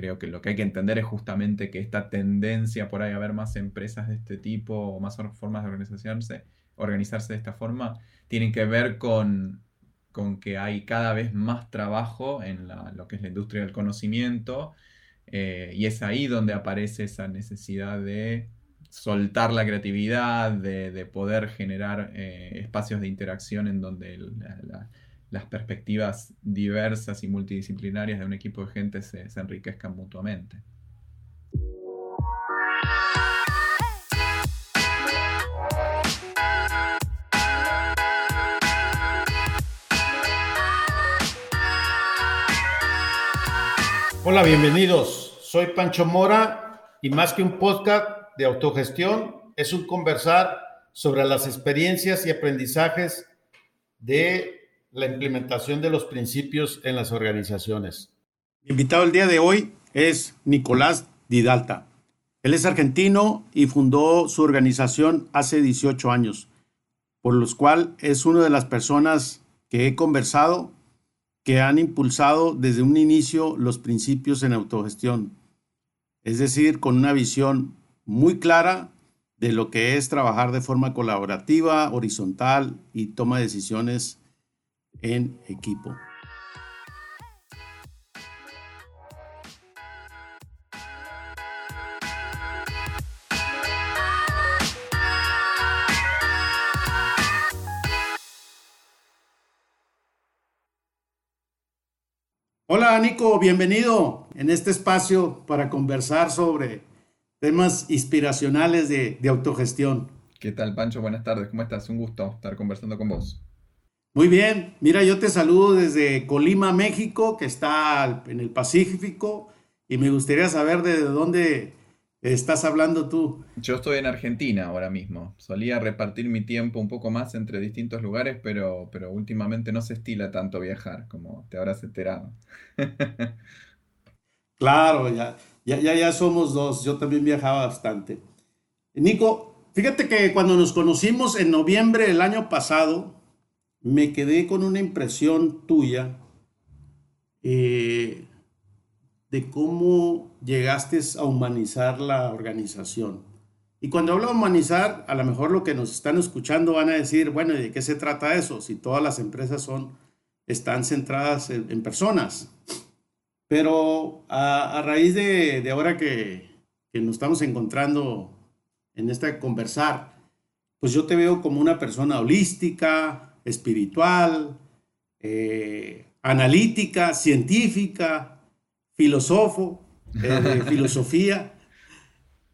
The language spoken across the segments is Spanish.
creo que lo que hay que entender es justamente que esta tendencia por ahí a ver más empresas de este tipo o más formas de organizarse, organizarse de esta forma, tienen que ver con, con que hay cada vez más trabajo en lo que es la industria del conocimiento eh, y es ahí donde aparece esa necesidad de soltar la creatividad, de, poder generar eh, espacios de interacción en donde las perspectivas diversas y multidisciplinarias de un equipo de gente se, se enriquezcan mutuamente. Hola, bienvenidos. Soy Pancho Mora y más que un podcast de autogestión, es un conversar sobre las experiencias y aprendizajes de la implementación de los principios en las organizaciones. Mi invitado el día de hoy es Nicolás Didalta. Él es argentino y fundó su organización hace 18 años, por los cual es una de las personas que he conversado que han impulsado desde un inicio los principios en autogestión, es decir, con una visión muy clara de lo que es trabajar de forma colaborativa, horizontal y toma decisiones en equipo. Hola Nico, bienvenido en este espacio para conversar sobre temas inspiracionales de, autogestión. ¿Qué tal Pancho? Buenas tardes, ¿cómo estás? Un gusto estar conversando con vos. Muy bien, mira, yo te saludo desde Colima, México, que está en el Pacífico, y me gustaría saber de dónde estás hablando tú? Yo estoy en Argentina ahora mismo. Solía repartir mi tiempo un poco más entre distintos lugares, pero, pero últimamente no se estila tanto viajar, como te habrás enterado. claro, ya, ya, ya, ya somos dos. Yo también viajaba bastante. Nico, fíjate que cuando nos conocimos en noviembre del año pasado, me quedé con una impresión tuya. Eh, de cómo llegaste a humanizar la organización. Y cuando hablo de humanizar, a lo mejor lo que nos están escuchando van a decir, bueno, ¿de qué se trata eso? Si todas las empresas son, están centradas en, personas. Pero a, raíz de, ahora que, nos estamos encontrando en esta conversar, pues yo te veo como una persona holística, espiritual, eh, analítica, científica, filósofo, eh, de filosofía.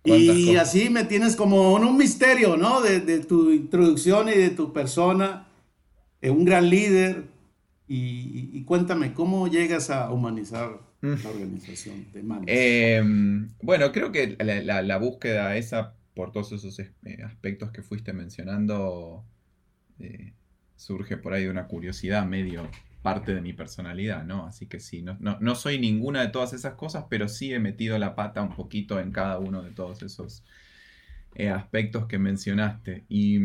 Y así me tienes como en un misterio, ¿no? De, tu introducción y de tu persona, eh, un gran líder. Y, cuéntame, ¿cómo llegas a humanizar mm. la organización de manos? Em, bueno, creo que la, búsqueda esa, por todos esos eh, aspectos que fuiste mencionando, surge por ahí de una curiosidad medio parte de mi personalidad, ¿no? Así que sí, no, no, soy ninguna de todas esas cosas, pero sí he metido la pata un poquito en cada uno de todos esos eh, aspectos que mencionaste. Y,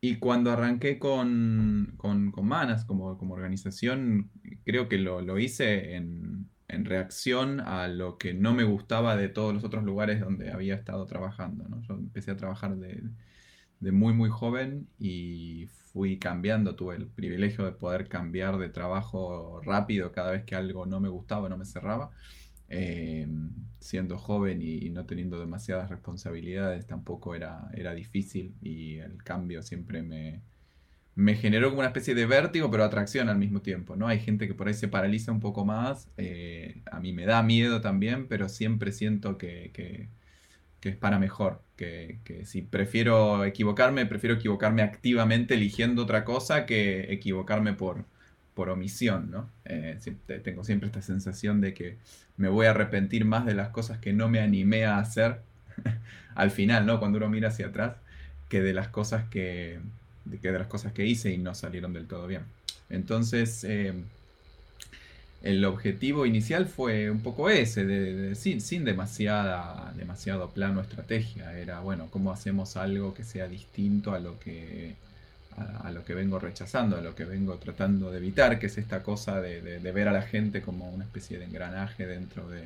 y cuando arranqué con, con, Manas como, como, organización, creo que lo, hice en, reacción a lo que no me gustaba de todos los otros lugares donde había estado trabajando. ¿no? Yo empecé a trabajar de muy, muy joven y fui cambiando, tuve el privilegio de poder cambiar de trabajo rápido cada vez que algo no me gustaba, no me cerraba. Eh, siendo joven y, no teniendo demasiadas responsabilidades tampoco era, era difícil y el cambio siempre me, me generó como una especie de vértigo pero atracción al mismo tiempo, ¿no? Hay gente que por ahí se paraliza un poco más, eh, a mí me da miedo también, pero siempre siento que es para mejor. Que, si prefiero equivocarme, prefiero equivocarme activamente eligiendo otra cosa que equivocarme por, por omisión, ¿no? Eh, tengo siempre esta sensación de que me voy a arrepentir más de las cosas que no me animé a hacer al final, ¿no? Cuando uno mira hacia atrás, que de las cosas que, que de las cosas que hice y no salieron del todo bien. Entonces, eh, el objetivo inicial fue un poco ese, de, sin, demasiada, demasiado plano estrategia. Era, bueno, ¿cómo hacemos algo que sea distinto a lo que a, lo que vengo rechazando, a lo que vengo tratando de evitar, que es esta cosa de, ver a la gente como una especie de engranaje dentro de,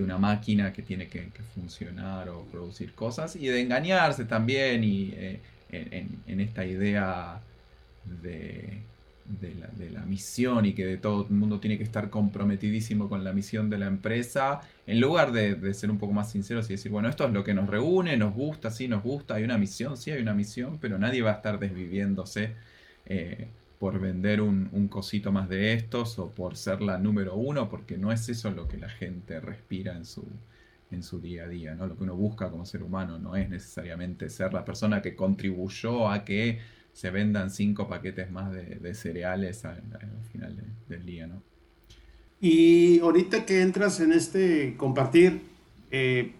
una máquina que tiene que, funcionar o producir cosas y de engañarse también y eh, en, esta idea de, de, la, misión y que de todo el mundo tiene que estar comprometidísimo con la misión de la empresa, en lugar de, ser un poco más sinceros y decir, bueno, esto es lo que nos reúne, nos gusta, sí, nos gusta, hay una misión, sí, hay una misión, pero nadie va a estar desviviéndose eh, por vender un, cosito más de estos o por ser la número uno, porque no es eso lo que la gente respira en su, en su día a día, ¿no? Lo que uno busca como ser humano no es necesariamente ser la persona que contribuyó a que se vendan cinco paquetes más de, cereales al, final del día, ¿no? Y ahorita que entras en este compartir, eh,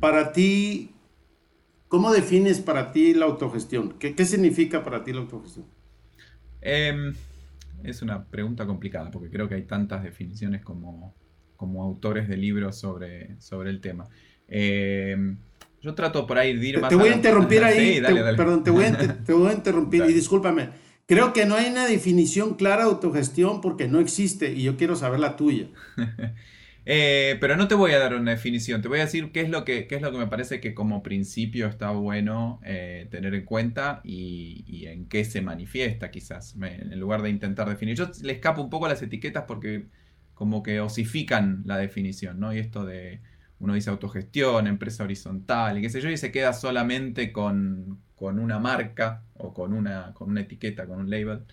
para ti, ¿cómo defines para ti la autogestión? ¿Qué, significa para ti la autogestión? Em, es una pregunta complicada porque creo que hay tantas definiciones como, como autores de libros sobre, sobre el tema. Eh, yo trato por ahí de ir más. Te voy a interrumpir ahí. Perdón, te voy a, interrumpir y discúlpame. Creo que no hay una definición clara de autogestión porque no existe y yo quiero saber la tuya. Eh, pero no te voy a dar una definición, te voy a decir qué es lo que, es lo que me parece que como principio está bueno eh, tener en cuenta y, en qué se manifiesta quizás, en lugar de intentar definir. Yo le escapo un poco a las etiquetas porque como que osifican la definición, ¿no? Y esto de uno dice autogestión, empresa horizontal y qué sé yo, y se queda solamente con, una marca o con una, con una etiqueta, con un label,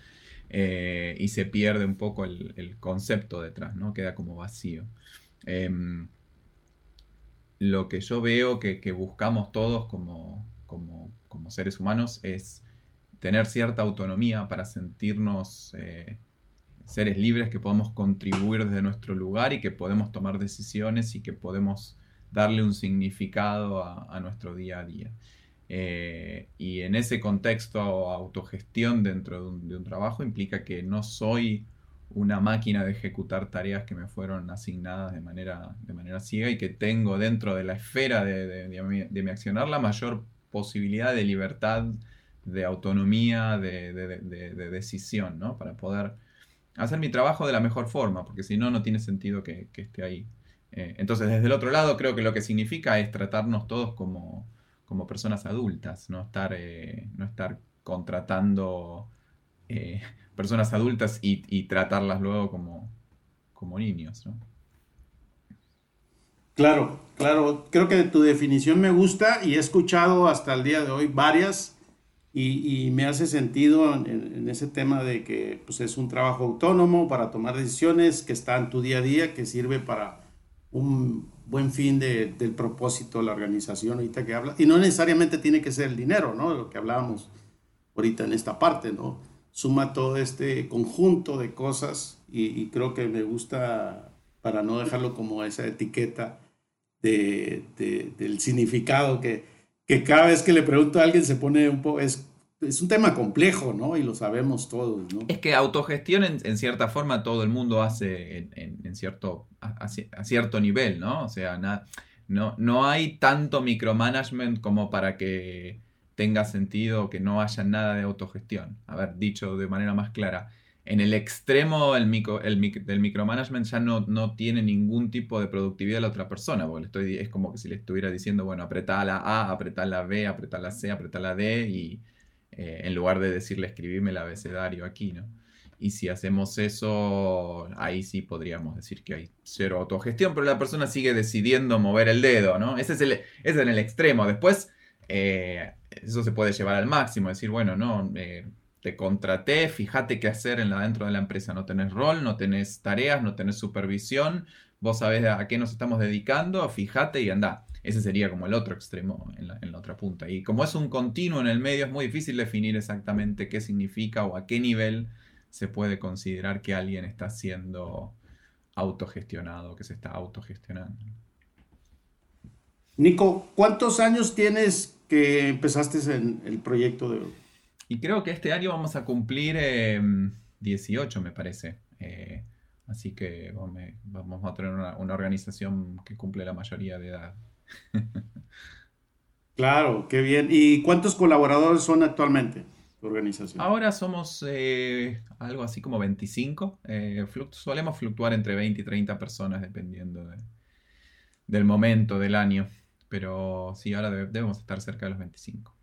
eh, y se pierde un poco el, concepto detrás, ¿no? Queda como vacío. Em, lo que yo veo que, buscamos todos como, como, seres humanos es tener cierta autonomía para sentirnos eh, seres libres que podemos contribuir desde nuestro lugar y que podemos tomar decisiones y que podemos darle un significado a, nuestro día a día. Eh, y en ese contexto, autogestión dentro de un, trabajo implica que no soy una máquina de ejecutar tareas que me fueron asignadas de manera, de manera ciega y que tengo dentro de la esfera de, de mi accionar la mayor posibilidad de libertad, de autonomía, de, decisión, ¿no? Para poder hacer mi trabajo de la mejor forma, porque si no, no tiene sentido que, esté ahí. Eh, entonces, desde el otro lado, creo que lo que significa es tratarnos todos como, personas adultas, no estar, eh, no estar contratando eh, personas adultas y, tratarlas luego como, como niños. Claro, claro, creo que tu definición me gusta y he escuchado hasta el día de hoy varias y, me hace sentido en, ese tema de que pues, es un trabajo autónomo para tomar decisiones que está en tu día a día, que sirve para un buen fin del propósito de la organización ahorita que habla. Y no necesariamente tiene que ser el dinero, ¿no? Lo que hablábamos ahorita en esta parte, ¿no? Suma todo este conjunto de cosas y, creo que me gusta, para no dejarlo como esa etiqueta de, del significado que que cada vez que le pregunto a alguien se pone un poco, es, es un tema complejo, ¿no? Y lo sabemos todos, ¿no? Es que autogestión en, cierta forma todo el mundo hace en, cierto, a, cierto nivel, ¿no? O sea, no, no hay tanto micromanagement como para que tenga sentido que no haya nada de autogestión. A ver, dicho de manera más clara, en el extremo micro, el del micromanagement ya no, no tiene ningún tipo de productividad a la otra persona, porque es como que si le estuviera diciendo, bueno, apretá la A, apretá la B, apretá la C, apretá la D, y eh, en lugar de decirle escribirme el abecedario aquí, ¿no? Y si hacemos eso, ahí sí podríamos decir que hay cero autogestión, pero la persona sigue decidiendo mover el dedo, ¿no? Ese es, el, es en el extremo. Después, eh, eso se puede llevar al máximo, decir, bueno, no, eh, te contraté, fíjate qué hacer en la, dentro de la empresa. No tenés rol, no tenés tareas, no tenés supervisión, vos sabés a qué nos estamos dedicando, fíjate y anda. Ese sería como el otro extremo en la, otra punta. Y como es un continuo en el medio, es muy difícil definir exactamente qué significa o a qué nivel se puede considerar que alguien está siendo autogestionado, que se está autogestionando. Nico, ¿cuántos años tienes que empezaste en el proyecto de y creo que este año vamos a cumplir 18, em, me parece. Eh, así que vamos, a tener una, organización que cumple la mayoría de edad. claro, qué bien. ¿Y cuántos colaboradores son actualmente? organización? Ahora somos eh, algo así como 25. Eh, solemos fluctuar entre 20 y 30 personas dependiendo del momento del año. Pero sí, ahora debemos estar cerca de los 25.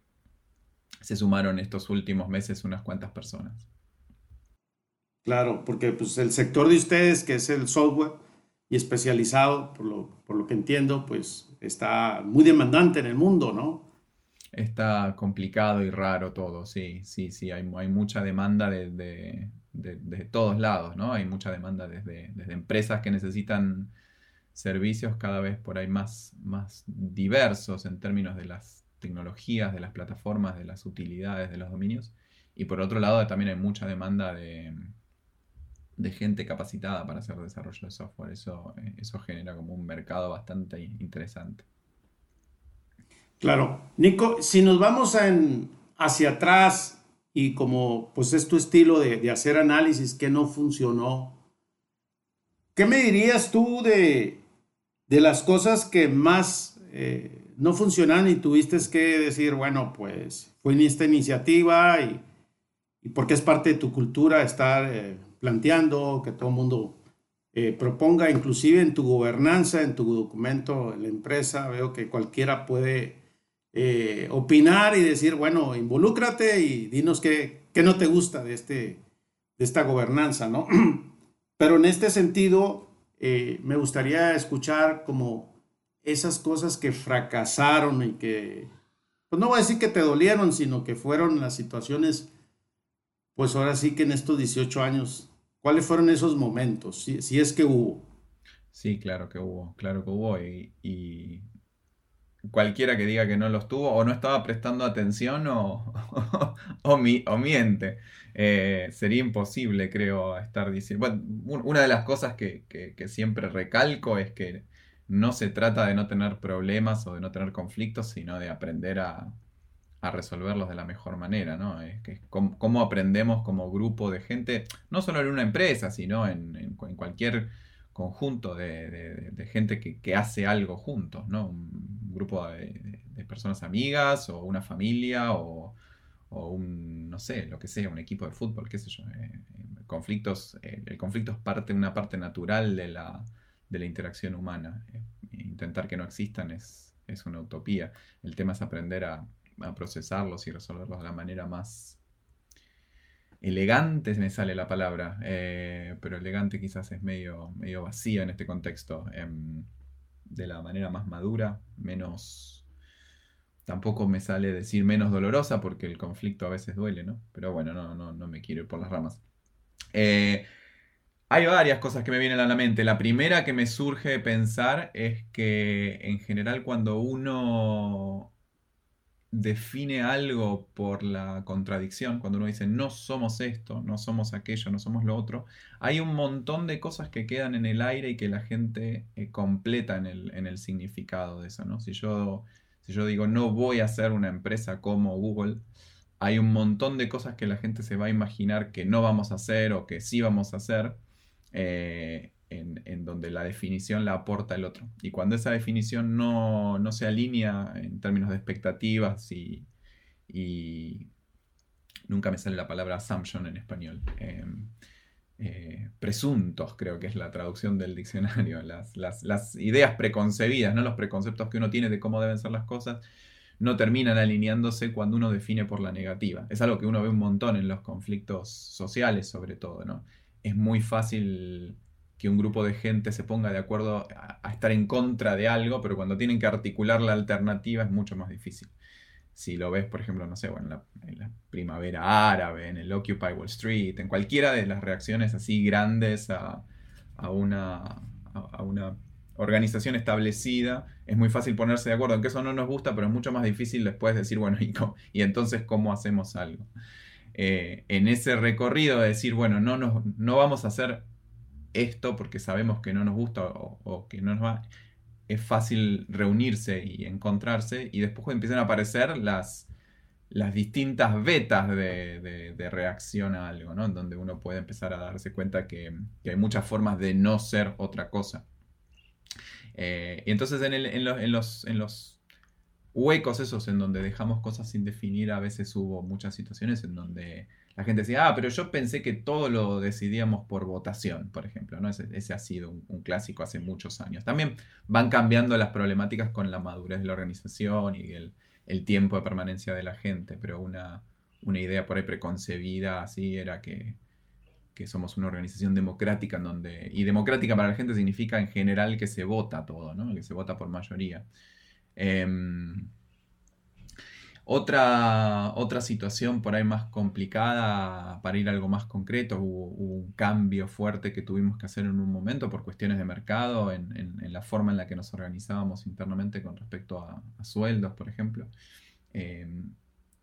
Se sumaron estos últimos meses unas cuantas personas. Claro, porque pues, el sector de ustedes, que es el software y especializado, por lo, por lo que entiendo, pues está muy demandante en el mundo, ¿no? Está complicado y raro todo, sí, sí, sí, hay, hay mucha demanda de, todos lados, ¿no? Hay mucha demanda desde, desde, empresas que necesitan servicios cada vez por ahí más, más diversos en términos de las tecnologías, de las plataformas, de las utilidades, de los dominios. Y por otro lado también hay mucha demanda de, de gente capacitada para hacer desarrollo de software. Eso, eh, eso genera como un mercado bastante interesante. Claro. Nico, si nos vamos hacia atrás y como pues es tu estilo de, hacer análisis que no funcionó, ¿qué me dirías tú de, las cosas que más eh, no funcionan y tuviste que decir, bueno, pues fue en esta iniciativa y, porque es parte de tu cultura estar eh, planteando, que todo el mundo eh, proponga, inclusive en tu gobernanza, en tu documento, en la empresa, veo que cualquiera puede eh, opinar y decir, bueno, involúcrate y dinos qué, no te gusta de, este, de esta gobernanza, ¿no? Pero en este sentido, eh, me gustaría escuchar como esas cosas que fracasaron y que, pues no voy a decir que te dolieron, sino que fueron las situaciones, pues ahora sí que en estos 18 años, ¿cuáles fueron esos momentos? Si, es que hubo. Sí, claro que hubo, claro que hubo y cualquiera que diga que no los tuvo o no estaba prestando atención o, o, miente. Eh, sería imposible, creo, estar diciendo... Bueno, una de las cosas que, siempre recalco es que no se trata de no tener problemas o de no tener conflictos, sino de aprender a, resolverlos de la mejor manera, ¿no? Es que cómo, aprendemos como grupo de gente, no solo en una empresa, sino en, en cualquier conjunto de, gente que, hace algo juntos, ¿no? Un grupo de, personas amigas o una familia o, un, no sé, lo que sea, un equipo de fútbol, qué sé yo. Eh, conflictos, eh, el conflicto es parte, una parte natural de la, interacción humana. Eh, intentar que no existan es, es, una utopía. El tema es aprender a, a procesarlos y resolverlos de la manera más elegante me sale la palabra, eh, pero elegante quizás es medio, medio vacía en este contexto. Em, de la manera más madura, menos... Tampoco me sale decir menos dolorosa porque el conflicto a veces duele, ¿no? Pero bueno, no, no, no me quiero ir por las ramas. Eh, hay varias cosas que me vienen a la mente. La primera que me surge pensar es que en general cuando uno define algo por la contradicción, cuando uno dice no somos esto, no somos aquello, no somos lo otro, hay un montón de cosas que quedan en el aire y que la gente eh, completa en el, significado de eso, ¿no? Si yo, si yo digo no voy a ser una empresa como Google, hay un montón de cosas que la gente se va a imaginar que no vamos a hacer o que sí vamos a hacer. Eh, en, donde la definición la aporta el otro. Y cuando esa definición no, se alinea en términos de expectativas y, nunca me sale la palabra assumption en español. Em, eh, presuntos, creo que es la traducción del diccionario, las, ideas preconcebidas, ¿no? los preconceptos que uno tiene de cómo deben ser las cosas, no terminan alineándose cuando uno define por la negativa. Es algo que uno ve un montón en los conflictos sociales, sobre todo. ¿no? Es muy fácil que un grupo de gente se ponga de acuerdo a, estar en contra de algo, pero cuando tienen que articular la alternativa es mucho más difícil. Si lo ves, por ejemplo, no sé, en, la, primavera árabe, en el Occupy Wall Street, en cualquiera de las reacciones así grandes a, una, a una organización establecida, es muy fácil ponerse de acuerdo en que eso no nos gusta, pero es mucho más difícil después decir, bueno, ¿y, y entonces cómo hacemos algo? Eh, en ese recorrido de decir, bueno, no, no vamos a hacer esto porque sabemos que no nos gusta o, que no nos va, es fácil reunirse y encontrarse y después empiezan a aparecer las, las distintas vetas de, reacción a algo, ¿no? En donde uno puede empezar a darse cuenta que, hay muchas formas de no ser otra cosa. Eh, y entonces en, los, huecos esos en donde dejamos cosas sin definir, a veces hubo muchas situaciones en donde la gente decía, ah, pero yo pensé que todo lo decidíamos por votación, por ejemplo, ¿no? Ese, ha sido un, clásico hace muchos años. También van cambiando las problemáticas con la madurez de la organización y el, tiempo de permanencia de la gente, pero una, una idea por ahí preconcebida así era que, somos una organización democrática en donde, y democrática para la gente significa en general que se vota todo, ¿no? Que se vota por mayoría. Em, otra, otra situación por ahí más complicada, para ir a algo más concreto, hubo, un cambio fuerte que tuvimos que hacer en un momento por cuestiones de mercado, en, la forma en la que nos organizábamos internamente con respecto a, sueldos, por ejemplo. Em,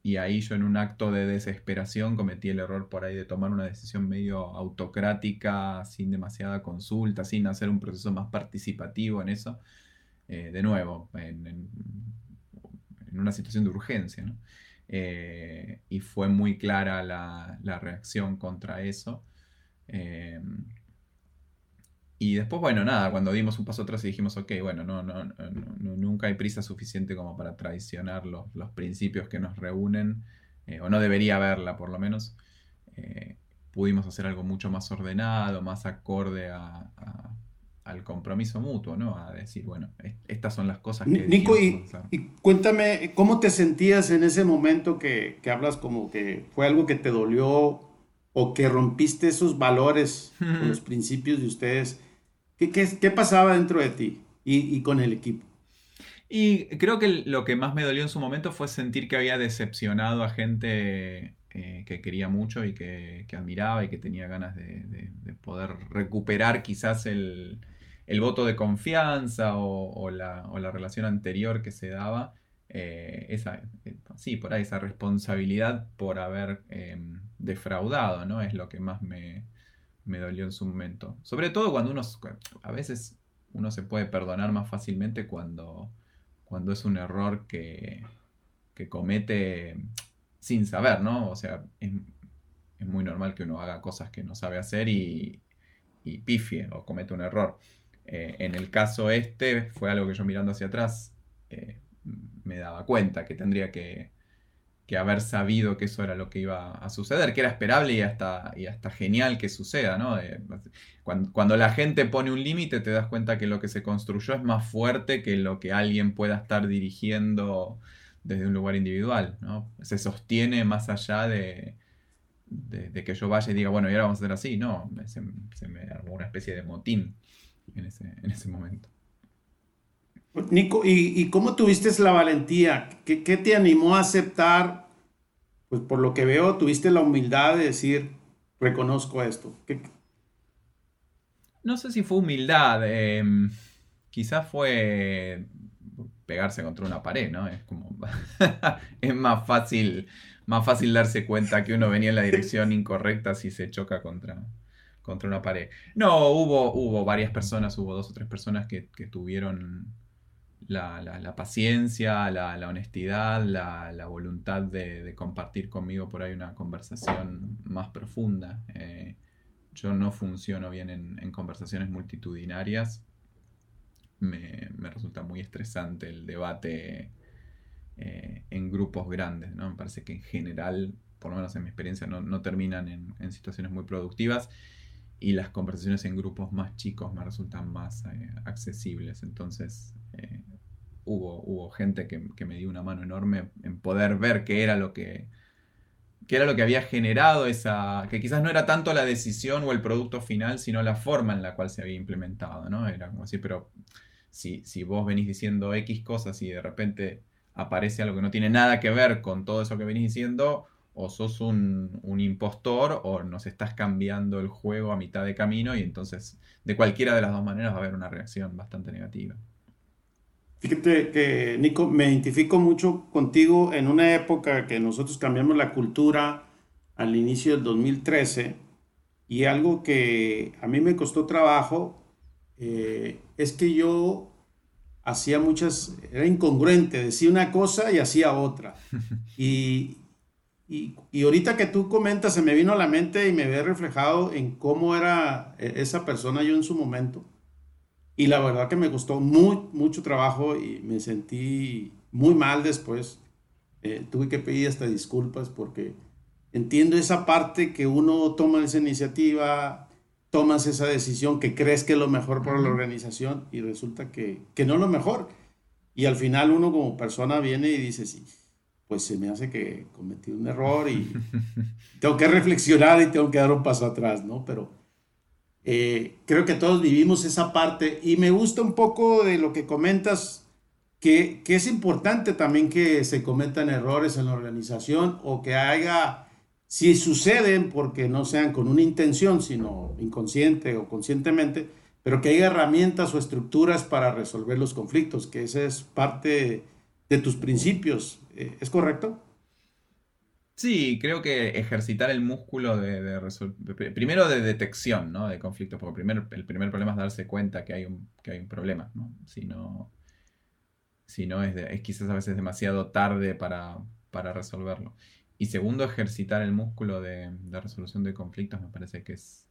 y ahí yo en un acto de desesperación cometí el error por ahí de tomar una decisión medio autocrática, sin demasiada consulta, sin hacer un proceso más participativo en eso. Eh, de nuevo, en, una situación de urgencia. Eh, y fue muy clara la, reacción contra eso. Eh, y después, bueno, nada, cuando dimos un paso atrás y dijimos, ok, bueno, no, no, nunca hay prisa suficiente como para traicionar los, principios que nos reúnen, o no debería haberla por lo menos, pudimos hacer algo mucho más ordenado, más acorde a, al compromiso mutuo, ¿no? A decir, bueno, estas son las cosas que... Nico, y, cuéntame, ¿cómo te sentías en ese momento que, hablas como que fue algo que te dolió o que rompiste esos valores, los principios de ustedes? ¿Qué, pasaba dentro de ti y, con el equipo? Y creo que lo que más me dolió en su momento fue sentir que había decepcionado a gente eh, que quería mucho y que, admiraba y que tenía ganas de poder recuperar quizás el, el voto de confianza o, la, relación anterior que se daba, eh, esa, eh, sí, por ahí esa responsabilidad por haber em, defraudado, ¿no? Es lo que más me, dolió en su momento. Sobre todo cuando uno, a veces uno se puede perdonar más fácilmente cuando, cuando es un error que, comete sin saber, ¿no? O sea, es, muy normal que uno haga cosas que no sabe hacer y, y pifie o comete un error. Eh, en el caso este fue algo que yo mirando hacia atrás eh, me daba cuenta que tendría que, haber sabido que eso era lo que iba a suceder, que era esperable y hasta, y hasta genial que suceda, ¿no? cuando, la gente pone un límite te das cuenta que lo que se construyó es más fuerte que lo que alguien pueda estar dirigiendo desde un lugar individual, ¿no? Se sostiene más allá de, de, que yo vaya y diga, bueno, y ahora vamos a hacer así, no, se me armó una especie de motín en ese, momento. Nico, ¿y, cómo tuviste la valentía? ¿Qué, te animó a aceptar? Pues por lo que veo, tuviste la humildad de decir, reconozco esto. No sé si fue humildad, em, quizás fue pegarse contra una pared, ¿no? Es como, es más fácil, más fácil darse cuenta que uno venía en la dirección incorrecta si se choca contra, contra una pared. No, hubo, hubo varias personas, hubo dos o tres personas que, tuvieron la, paciencia, la, honestidad, la, voluntad de, compartir conmigo por ahí una conversación más profunda. Eh, yo no funciono bien en, conversaciones multitudinarias. Me, resulta muy estresante el debate eh, en grupos grandes. ¿no? Me parece que en general, por lo menos en mi experiencia, no, terminan en, en situaciones muy productivas y las conversaciones en grupos más chicos me resultan más eh, accesibles. Entonces eh, hubo, hubo gente que, me dio una mano enorme en poder ver qué era lo que qué era lo que había generado esa, que quizás no era tanto la decisión o el producto final, sino la forma en la cual se había implementado, ¿no? Era como así, pero si, si vos venís diciendo X cosas y de repente aparece algo que no tiene nada que ver con todo eso que venís diciendo, o sos un, impostor o nos estás cambiando el juego a mitad de camino y entonces de cualquiera de las dos maneras va a haber una reacción bastante negativa. Fíjate que, Nico, me identifico mucho contigo en una época que nosotros cambiamos la cultura al inicio del 2013 y algo que a mí me costó trabajo eh, es que yo hacía muchas, era incongruente, decía una cosa y hacía otra. Y, y, ahorita que tú comentas, se me vino a la mente y me ve reflejado en cómo era e, esa persona yo en su momento. Y la verdad que me costó muy, mucho trabajo y me sentí muy mal después. Eh, tuve que pedir hasta disculpas porque entiendo esa parte que uno toma esa iniciativa, tomas esa decisión que crees que es lo mejor para la organización y resulta que, que no es lo mejor. Y al final uno como persona viene y dice, sí, pues se me hace que cometí un error y tengo que reflexionar y tengo que dar un paso atrás, ¿no? Pero eh, creo que todos vivimos esa parte y me gusta un poco de lo que comentas, que, que, es importante también que se cometan errores en la organización o que haya, si suceden, porque no sean con una intención, sino inconsciente o conscientemente, pero que haya herramientas o estructuras para resolver los conflictos, que esa es parte de tus principios. Eh, ¿Es correcto? Sí, creo que ejercitar el músculo de, primero de detección ¿no? de conflictos, porque el primer problema es darse cuenta que hay un, que hay un problema, ¿no? Si no, si no es, es quizás a veces demasiado tarde para, para, resolverlo. Y segundo, ejercitar el músculo de, resolución de conflictos me parece que es,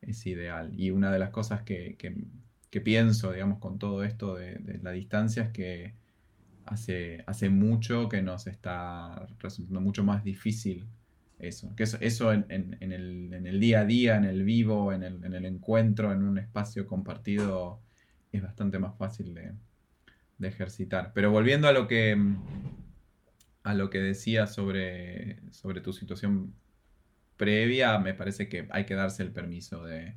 es ideal. Y una de las cosas que, que, que pienso, digamos, con todo esto de, de la distancia es que hace, hace mucho que nos está resultando mucho más difícil eso. Que eso, en, el, día a día, en el vivo, en el, encuentro, en un espacio compartido, es bastante más fácil de, ejercitar. Pero volviendo a lo que, a lo que decía sobre, sobre tu situación previa, me parece que hay que darse el permiso de,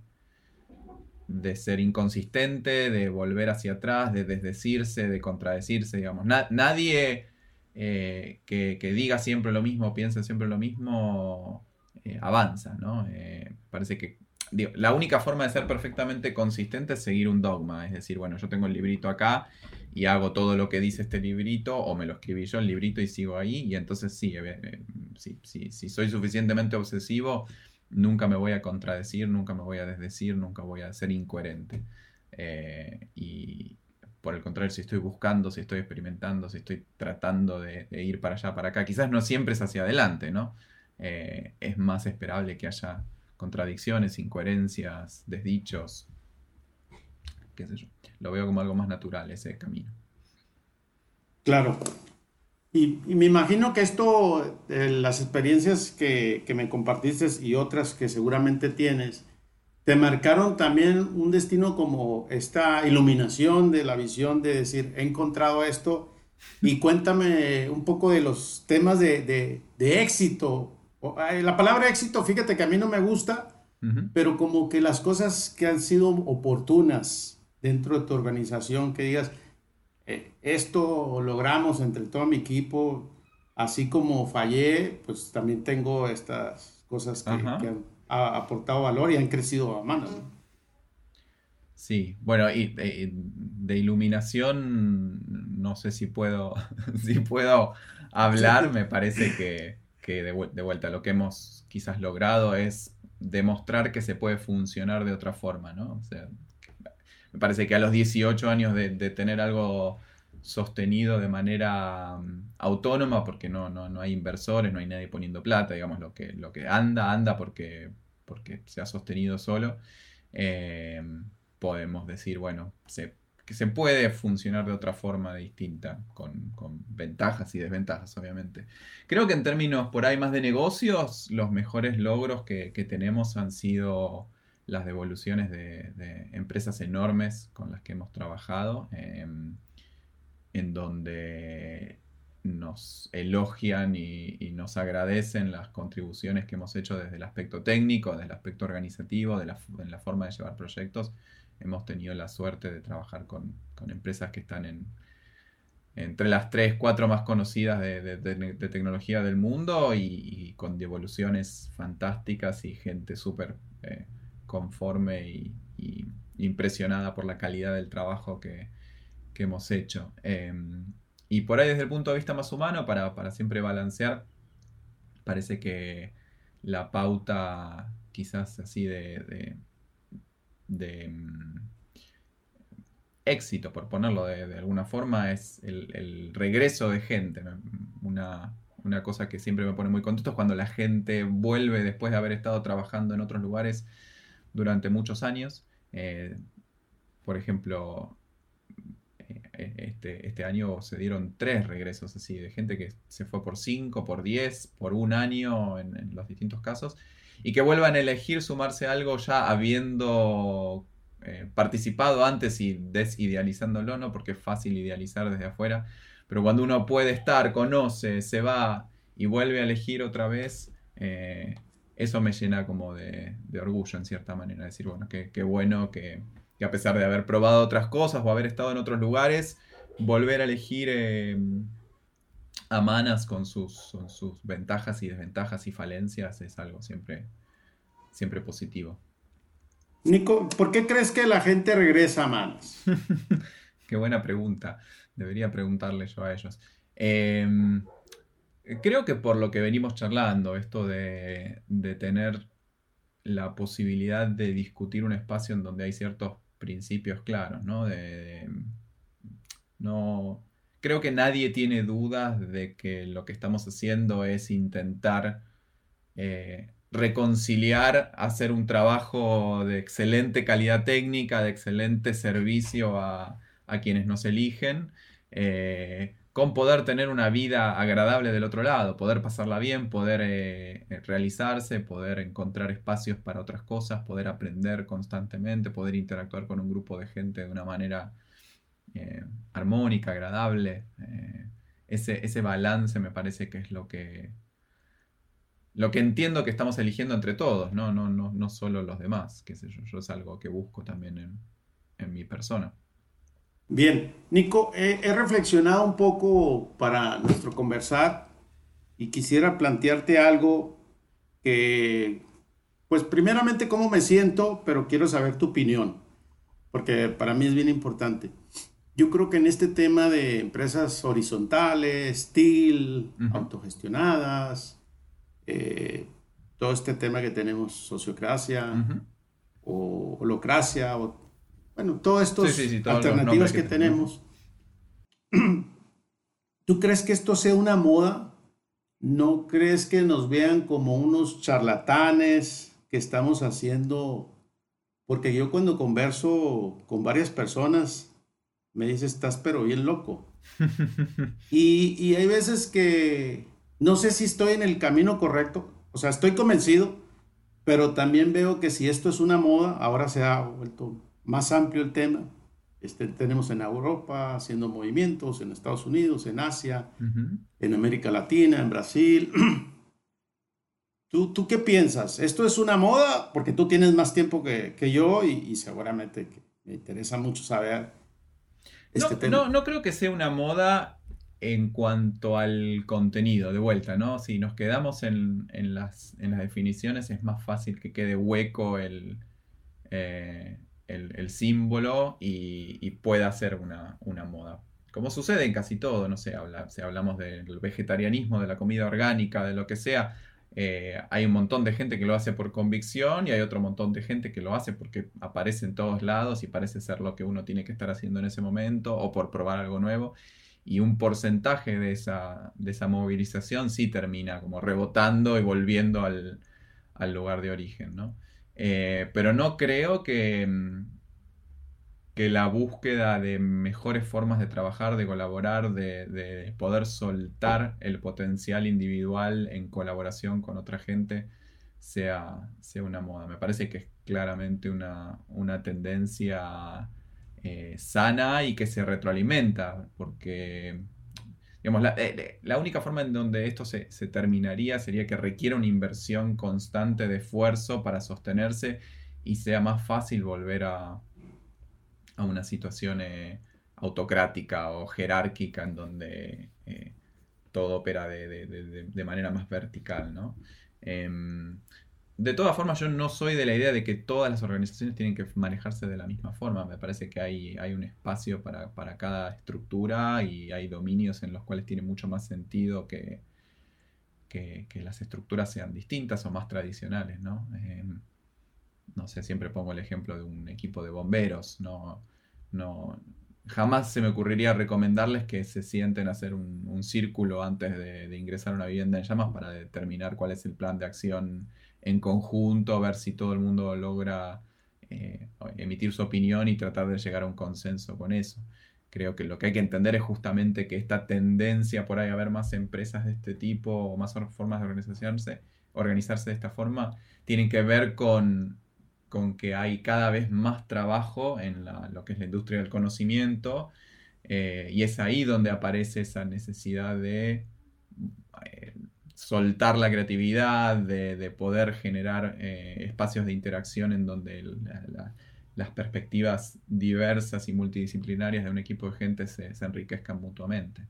de ser inconsistente, de volver hacia atrás, de desdecirse, de contradecirse, digamos. nadie eh, que, diga siempre lo mismo, piense siempre lo mismo, eh, avanza, ¿no? Eh, parece que la única forma de ser perfectamente consistente es seguir un dogma, es decir, bueno, yo tengo el librito acá y hago todo lo que dice este librito, o me lo escribí yo el librito y sigo ahí, y entonces sí, si soy suficientemente obsesivo, nunca me voy a contradecir, nunca me voy a desdecir, nunca voy a ser incoherente. Eh, y por el contrario, si estoy buscando, si estoy experimentando, si estoy tratando de, ir para allá, para acá, quizás no siempre es hacia adelante, ¿no? Eh, es más esperable que haya contradicciones, incoherencias, desdichos, qué sé yo. Lo veo como algo más natural ese camino. Claro, y, me imagino que esto, eh, las experiencias que, que, me compartiste y otras que seguramente tienes, te marcaron también un destino como esta iluminación de la visión de decir, he encontrado esto y cuéntame un poco de los temas de, de, de éxito. La palabra éxito, fíjate que a mí no me gusta, pero como que las cosas que han sido oportunas dentro de tu organización, que digas, esto logramos entre todo mi equipo, así como fallé, pues también tengo estas cosas que, han aportado valor y han crecido a mano. Sí, bueno, y de, iluminación no sé si puedo, si puedo hablar, me parece que, que de, vuelta lo que hemos quizás logrado es demostrar que se puede funcionar de otra forma, ¿no? O sea, me parece que a los 18 años de, tener algo sostenido de manera mm, autónoma, porque no, no, hay inversores, no hay nadie poniendo plata, digamos, lo que, lo que anda, anda porque, porque se ha sostenido solo, eh, podemos decir, bueno, que se puede funcionar de otra forma distinta, con, ventajas y desventajas, obviamente. Creo que en términos por ahí más de negocios, los mejores logros que, que tenemos han sido las devoluciones de, empresas enormes con las que hemos trabajado, em, en donde nos elogian y, nos agradecen las contribuciones que hemos hecho desde el aspecto técnico, desde el aspecto organizativo, de la, en la forma de llevar proyectos. Hemos tenido la suerte de trabajar con, empresas que están en, entre las tres, cuatro más conocidas de, tecnología del mundo y, con devoluciones fantásticas y gente súper eh, conforme y, impresionada por la calidad del trabajo que, hemos hecho. Em, y por ahí desde el punto de vista más humano, para, siempre balancear, parece que la pauta quizás así de, em, éxito, por ponerlo de, alguna forma, es el, regreso de gente. Una, cosa que siempre me pone muy contento es cuando la gente vuelve después de haber estado trabajando en otros lugares durante muchos años. Eh, por ejemplo, eh, este, este año se dieron tres regresos así, de gente que se fue por cinco, por diez, por un año en, los distintos casos, y que vuelvan a elegir sumarse a algo ya habiendo eh, participado antes y desidealizándolo, ¿no? Porque es fácil idealizar desde afuera, pero cuando uno puede estar, conoce, se va y vuelve a elegir otra vez, eso me llena como de, orgullo en cierta manera, decir, bueno, qué bueno que que a pesar de haber probado otras cosas o haber estado en otros lugares, volver a elegir eh, a Manas con sus, sus, ventajas y desventajas y falencias es algo siempre, siempre positivo. Nico, ¿por qué crees que la gente regresa a Manas? Qué buena pregunta. Debería preguntarle yo a ellos. Em, creo que por lo que venimos charlando, esto de, de tener la posibilidad de discutir un espacio en donde hay ciertos principios claros, ¿no? De, no creo que nadie tiene dudas de que lo que estamos haciendo es intentar eh, reconciliar, hacer un trabajo de excelente calidad técnica, de excelente servicio a, quienes nos eligen. Eh, con poder tener una vida agradable del otro lado, poder pasarla bien, poder eh, eh, realizarse, poder encontrar espacios para otras cosas, poder aprender constantemente, poder interactuar con un grupo de gente de una manera eh, armónica, agradable. ese, ese, balance me parece que es lo que, lo que entiendo que estamos eligiendo entre todos, no, no, no, no solo los demás, qué sé yo, es algo que busco también en, en mi persona. Bien, Nico, he, reflexionado un poco para nuestro conversar y quisiera plantearte algo que, pues primeramente cómo me siento, pero quiero saber tu opinión, porque para mí es bien importante. Yo creo que en este tema de empresas horizontales, steel, autogestionadas, eh, todo este tema que tenemos, sociocracia o holocracia, o bueno, todas estas alternativas que, tenemos. ¿Tú crees que esto sea una moda? ¿No crees que nos vean como unos charlatanes que estamos haciendo? Porque yo cuando converso con varias personas, me dice, estás pero bien loco. y, y hay veces que no sé si estoy en el camino correcto. O sea, estoy convencido, pero también veo que si esto es una moda, ahora se ha vuelto más amplio el tema. Este, tenemos en Europa haciendo movimientos, en Estados Unidos, en Asia, en América Latina, en Brasil. ¿Tú, ¿Tú qué piensas? ¿Esto es una moda? Porque tú tienes más tiempo que, que yo y, y, seguramente que me interesa mucho saber este no, tema. No, no creo que sea una moda en cuanto al contenido, de vuelta, ¿no? Si nos quedamos en, en, las, en las, definiciones es más fácil que quede hueco el... Eh, el, símbolo y, pueda ser una, moda. Como sucede en casi todo, no sé, si hablamos del vegetarianismo, de la comida orgánica, de lo que sea, eh, hay un montón de gente que lo hace por convicción y hay otro montón de gente que lo hace porque aparece en todos lados y parece ser lo que uno tiene que estar haciendo en ese momento o por probar algo nuevo. Y un porcentaje de esa, de esa movilización sí termina como rebotando y volviendo al, al lugar de origen, ¿no? Eh, pero no creo que, mm, que la búsqueda de mejores formas de trabajar, de colaborar, de, poder soltar el potencial individual en colaboración con otra gente sea, sea una moda. Me parece que es claramente una, tendencia eh, sana y que se retroalimenta, porque Digamos, eh, la, única forma en donde esto se, terminaría sería que requiera una inversión constante de esfuerzo para sostenerse y sea más fácil volver a, una situación eh, autocrática o jerárquica en donde eh, todo opera de, manera más vertical, ¿no? Em, de todas formas, yo no soy de la idea de que todas las organizaciones tienen que manejarse de la misma forma. Me parece que hay, hay un espacio para, cada estructura y hay dominios en los cuales tiene mucho más sentido que, que, las estructuras sean distintas o más tradicionales, ¿no? Em, no sé, siempre pongo el ejemplo de un equipo de bomberos. No, no, jamás se me ocurriría recomendarles que se sienten a hacer un, círculo antes de, de ingresar a una vivienda en llamas para determinar cuál es el plan de acción en conjunto, a ver si todo el mundo logra eh, emitir su opinión y tratar de llegar a un consenso con eso. Creo que lo que hay que entender es justamente que esta tendencia por ahí a haber más empresas de este tipo o más formas de organizarse, organizarse de esta forma, tienen que ver con, con que hay cada vez más trabajo en lo que es la industria del conocimiento eh, y es ahí donde aparece esa necesidad de soltar la creatividad, de, poder generar eh, espacios de interacción en donde las perspectivas diversas y multidisciplinarias de un equipo de gente se, enriquezcan mutuamente.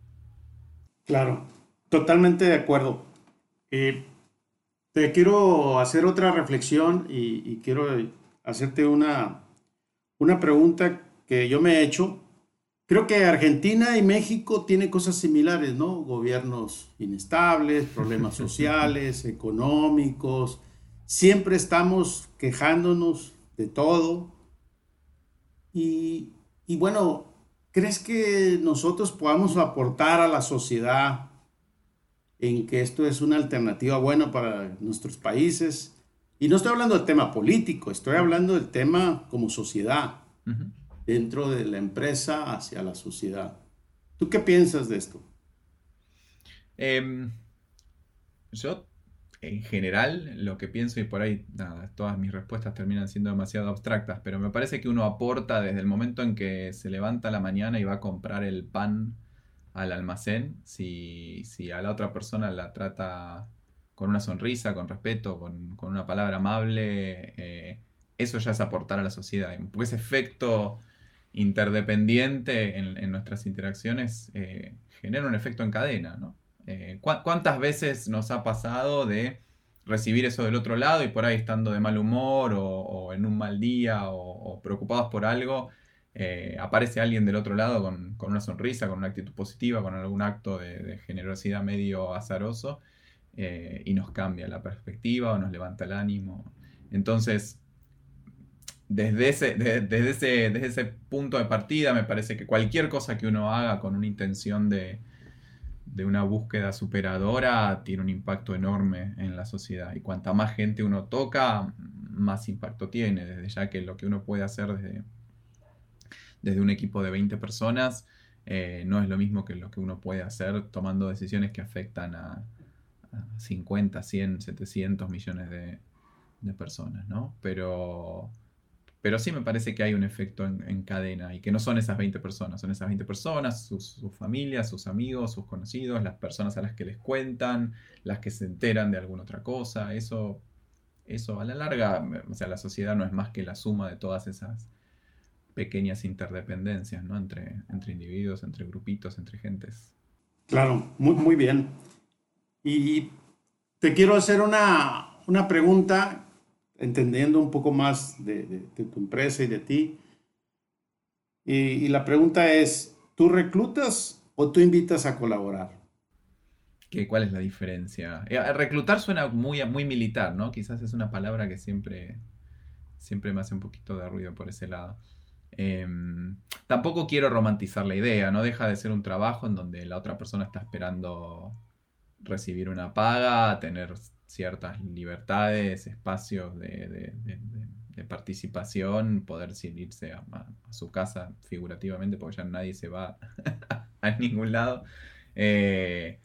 Claro, totalmente de acuerdo. Eh, te quiero hacer otra reflexión y, quiero hacerte una, una pregunta que yo me he hecho Creo que Argentina y México tienen cosas similares, ¿no? Gobiernos inestables, problemas sociales, económicos. Siempre estamos quejándonos de todo. Y, y, bueno, ¿crees que nosotros podamos aportar a la sociedad en que esto es una alternativa buena para nuestros países? Y no estoy hablando del tema político, estoy hablando del tema como sociedad dentro de la empresa hacia la sociedad. ¿Tú qué piensas de esto? Em, yo, en general, lo que pienso, y por ahí todas mis respuestas terminan siendo demasiado abstractas, pero me parece que uno aporta desde el momento en que se levanta la mañana y va a comprar el pan al almacén, si, a la otra persona la trata con una sonrisa, con respeto, con, una palabra amable, eh, eso ya es aportar a la sociedad. Porque ese efecto interdependiente en, nuestras interacciones eh, genera un efecto en cadena, ¿no? Eh, ¿Cuántas veces nos ha pasado de recibir eso del otro lado y por ahí estando de mal humor o, en un mal día o, preocupados por algo, eh, aparece alguien del otro lado con, una sonrisa, con una actitud positiva, con algún acto de, generosidad medio azaroso y nos cambia la perspectiva o nos levanta el ánimo. Entonces, desde ese, desde, ese, desde ese punto de partida me parece que cualquier cosa que uno haga con una intención de, una búsqueda superadora tiene un impacto enorme en la sociedad. Y cuanta más gente uno toca, más impacto tiene. Desde ya que lo que uno puede hacer desde, desde un equipo de 20 personas eh, no es lo mismo que lo que uno puede hacer tomando decisiones que afectan a, 50, 100, 700 millones de, de personas, ¿no? Pero pero sí me parece que hay un efecto en, cadena y que no son esas 20 personas, son esas 20 personas, sus, familias, sus amigos, sus conocidos, las personas a las que les cuentan, las que se enteran de alguna otra cosa. Eso, eso a la larga, o sea, la sociedad no es más que la suma de todas esas pequeñas interdependencias, ¿no? Entre, entre individuos, entre grupitos, entre gentes. Claro, muy, muy bien. Y te quiero hacer una, una pregunta entendiendo un poco más de, tu empresa y de ti. Y, la pregunta es, ¿tú reclutas o tú invitas a colaborar? ¿Qué, ¿Cuál es la diferencia? Eh, reclutar suena muy, muy militar, ¿no? Quizás es una palabra que siempre, siempre me hace un poquito de ruido por ese lado. Em, tampoco quiero romantizar la idea, no deja de ser un trabajo en donde la otra persona está esperando recibir una paga, tener ciertas libertades, espacios de, participación, poder irse a, su casa figurativamente, porque ya nadie se va a ningún lado. Eh,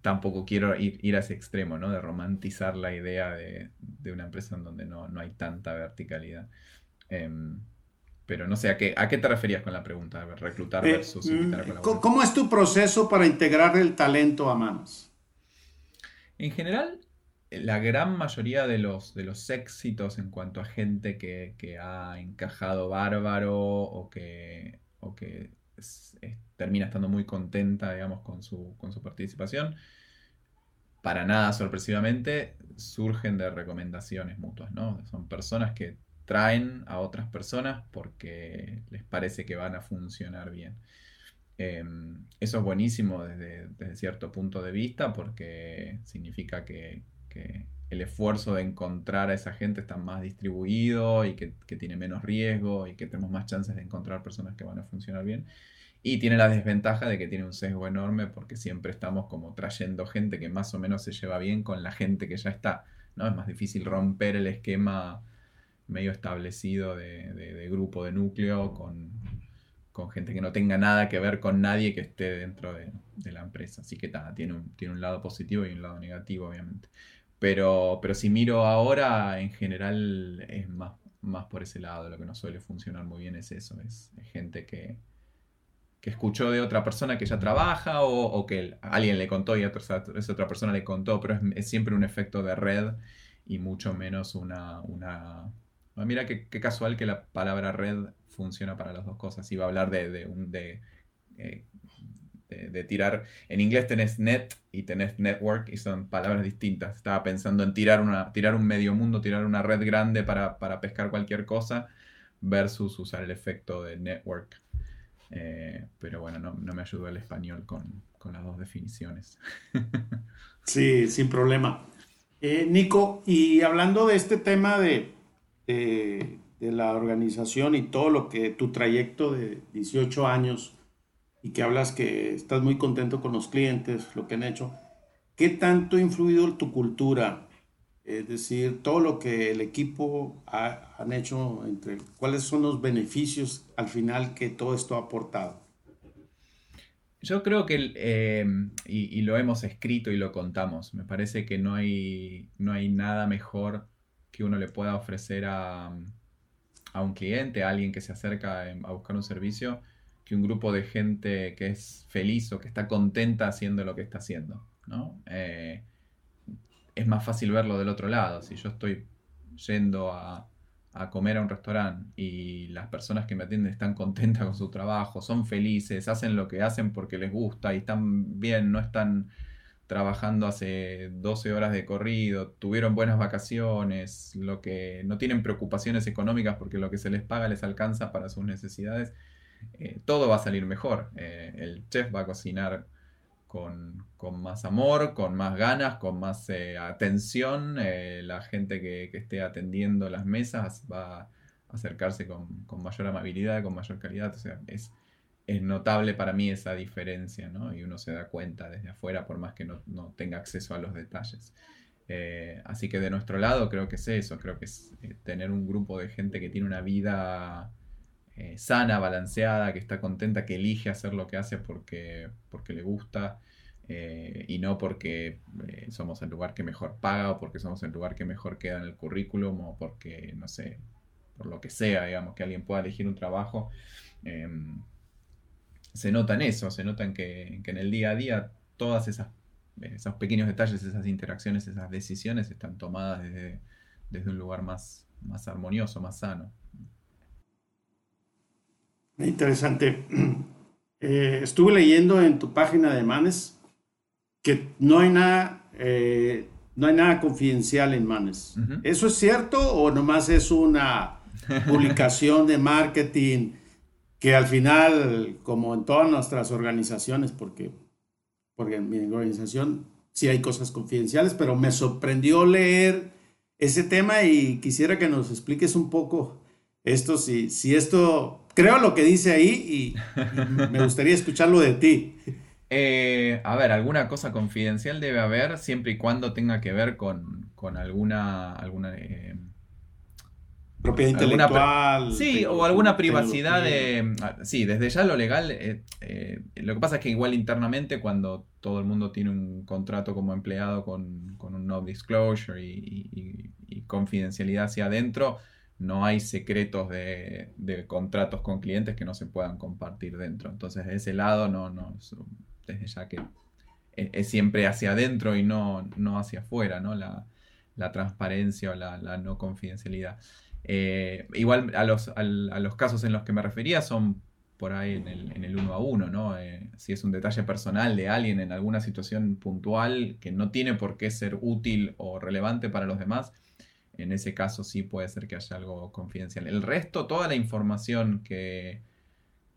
tampoco quiero ir, a ese extremo, ¿no? De romantizar la idea de, una empresa en donde no, hay tanta verticalidad. Em, pero no sé, ¿a qué, ¿a qué te referías con la pregunta? Reclutar eh, versus invitar a mm, ¿Cómo es tu proceso para integrar el talento a manos? En general, la gran mayoría de los, de los éxitos en cuanto a gente que, ha encajado bárbaro o que, que termina estando muy contenta, digamos, con su, con su participación, para nada sorpresivamente, surgen de recomendaciones mutuas, ¿no? Son personas que traen a otras personas porque les parece que van a funcionar bien. Em, eso es buenísimo desde, desde, cierto punto de vista porque significa que, que el esfuerzo de encontrar a esa gente está más distribuido y que, tiene menos riesgo y que tenemos más chances de encontrar personas que van a funcionar bien. Y tiene la desventaja de que tiene un sesgo enorme porque siempre estamos como trayendo gente que más o menos se lleva bien con la gente que ya está. ¿no? Es más difícil romper el esquema medio establecido de, grupo, de núcleo, con, gente que no tenga nada que ver con nadie que esté dentro de, la empresa. Así que tiene un, tiene un lado positivo y un lado negativo, obviamente. Pero, pero si miro ahora, en general es más, más por ese lado. Lo que no suele funcionar muy bien es eso, es, gente que, que, escuchó de otra persona que ya trabaja o, que alguien le contó y esa otra persona le contó, pero es, siempre un efecto de red y mucho menos una... una... Ah, mira qué, casual que la palabra red funciona para las dos cosas. Iba a hablar de, de, un, eh, de, tirar. En inglés tenés net y tenés network y son palabras distintas. Estaba pensando en tirar, una, tirar un medio mundo, tirar una red grande para, pescar cualquier cosa versus usar el efecto de network. Eh, pero bueno, no, me ayudó el español con, las dos definiciones. sí, sin problema. Eh, Nico, y hablando de este tema de, de, la organización y todo lo que tu trayecto de 18 años y que hablas que estás muy contento con los clientes, lo que han hecho. ¿Qué tanto ha influido tu cultura? Es decir, todo lo que el equipo ha, han hecho, entre cuáles son los beneficios al final que todo esto ha aportado. Yo creo que, eh, y, lo hemos escrito y lo contamos, me parece que no hay, no hay nada mejor que uno le pueda ofrecer a, a un cliente, a alguien que se acerca a buscar un servicio, que un grupo de gente que es feliz o que está contenta haciendo lo que está haciendo. ¿no? Eh, es más fácil verlo del otro lado. Si yo estoy yendo a, comer a un restaurante y las personas que me atienden están contentas con su trabajo, son felices, hacen lo que hacen porque les gusta y están bien, no están trabajando hace 12 horas de corrido, tuvieron buenas vacaciones, lo que no tienen preocupaciones económicas porque lo que se les paga les alcanza para sus necesidades eh, todo va a salir mejor. Eh, el chef va a cocinar con, más amor, con más ganas, con más eh, atención. la gente que, esté atendiendo las mesas va a acercarse con, mayor amabilidad, con mayor calidad. Es, notable para mí esa diferencia, ¿no? Y uno se da cuenta desde afuera, por más que no, tenga acceso a los detalles. así que de nuestro lado creo que es eso, creo que es tener un grupo de gente que tiene una vida eh, sana, balanceada, que está contenta, que elige hacer lo que hace porque, porque le gusta eh, y no porque eh, somos el lugar que mejor paga o porque somos el lugar que mejor queda en el currículum o porque, no sé, por lo que sea, digamos, que alguien pueda elegir un trabajo. Em, se nota en eso, se nota en que, en el día a día todas esas esos pequeños detalles, esas interacciones, esas decisiones están tomadas desde, desde un lugar más, más armonioso, más sano. Interesante. Eh, estuve leyendo en tu página de Manes que no hay nada, eh, no hay nada confidencial en Manes. ¿Eso es cierto o nomás es una publicación de marketing que al final, como en todas nuestras organizaciones, porque, porque en mi organización sí hay cosas confidenciales, pero me sorprendió leer ese tema y quisiera que nos expliques un poco esto, si, si esto creo lo que dice ahí y, me gustaría escucharlo de ti. Eh, a ver, alguna cosa confidencial debe haber siempre y cuando tenga que ver con, alguna... alguna eh, Propiedad intelectual. sí, o alguna privacidad de... Ah, sí, desde ya lo legal... Eh, lo que pasa es que igual internamente cuando todo el mundo tiene un contrato como empleado con, un no disclosure y, y confidencialidad hacia adentro, no hay secretos de, contratos con clientes que no se puedan compartir dentro. Entonces, de ese lado, no, no, desde ya que es, siempre hacia adentro y no, no hacia afuera, ¿no? La, transparencia o la, no confidencialidad. Eh, igual a los, a, los casos en los que me refería son por ahí en el, en el uno a uno, ¿no? Eh, si es un detalle personal de alguien en alguna situación puntual que no tiene por qué ser útil o relevante para los demás, en ese caso sí puede ser que haya algo confidencial. El resto, toda la información que,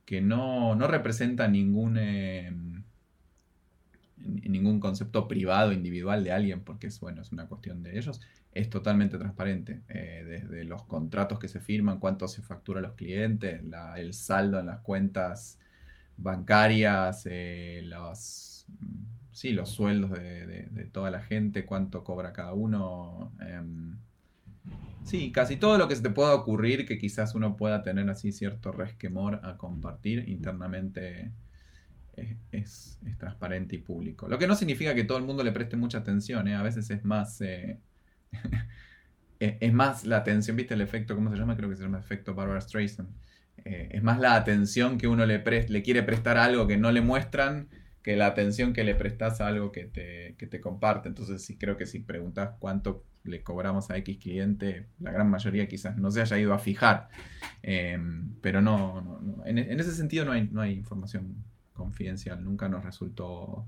que no, representa ningún, eh, ningún concepto privado, individual de alguien, porque es, bueno, es una cuestión de ellos, es totalmente transparente. Eh, desde los contratos que se firman, cuánto se factura a los clientes, el saldo en las cuentas bancarias, eh, los, los sueldos de, toda la gente, cuánto cobra cada uno. Sí, casi todo lo que se te pueda ocurrir que quizás uno pueda tener así cierto resquemor a compartir internamente es, transparente y público. Lo que no significa que todo el mundo le preste mucha atención, ¿eh? a veces es más... Eh, es más la atención, ¿viste el efecto? ¿Cómo se llama? Creo que se llama efecto Barbara Streisand. Eh, es más la atención que uno le, le quiere prestar algo que no le muestran que la atención que le prestas a algo que te, que te comparte. Entonces sí creo que si preguntas cuánto le cobramos a X cliente, la gran mayoría quizás no se haya ido a fijar. Em, pero no, En, ese sentido no hay, no hay información confidencial. Nunca nos resultó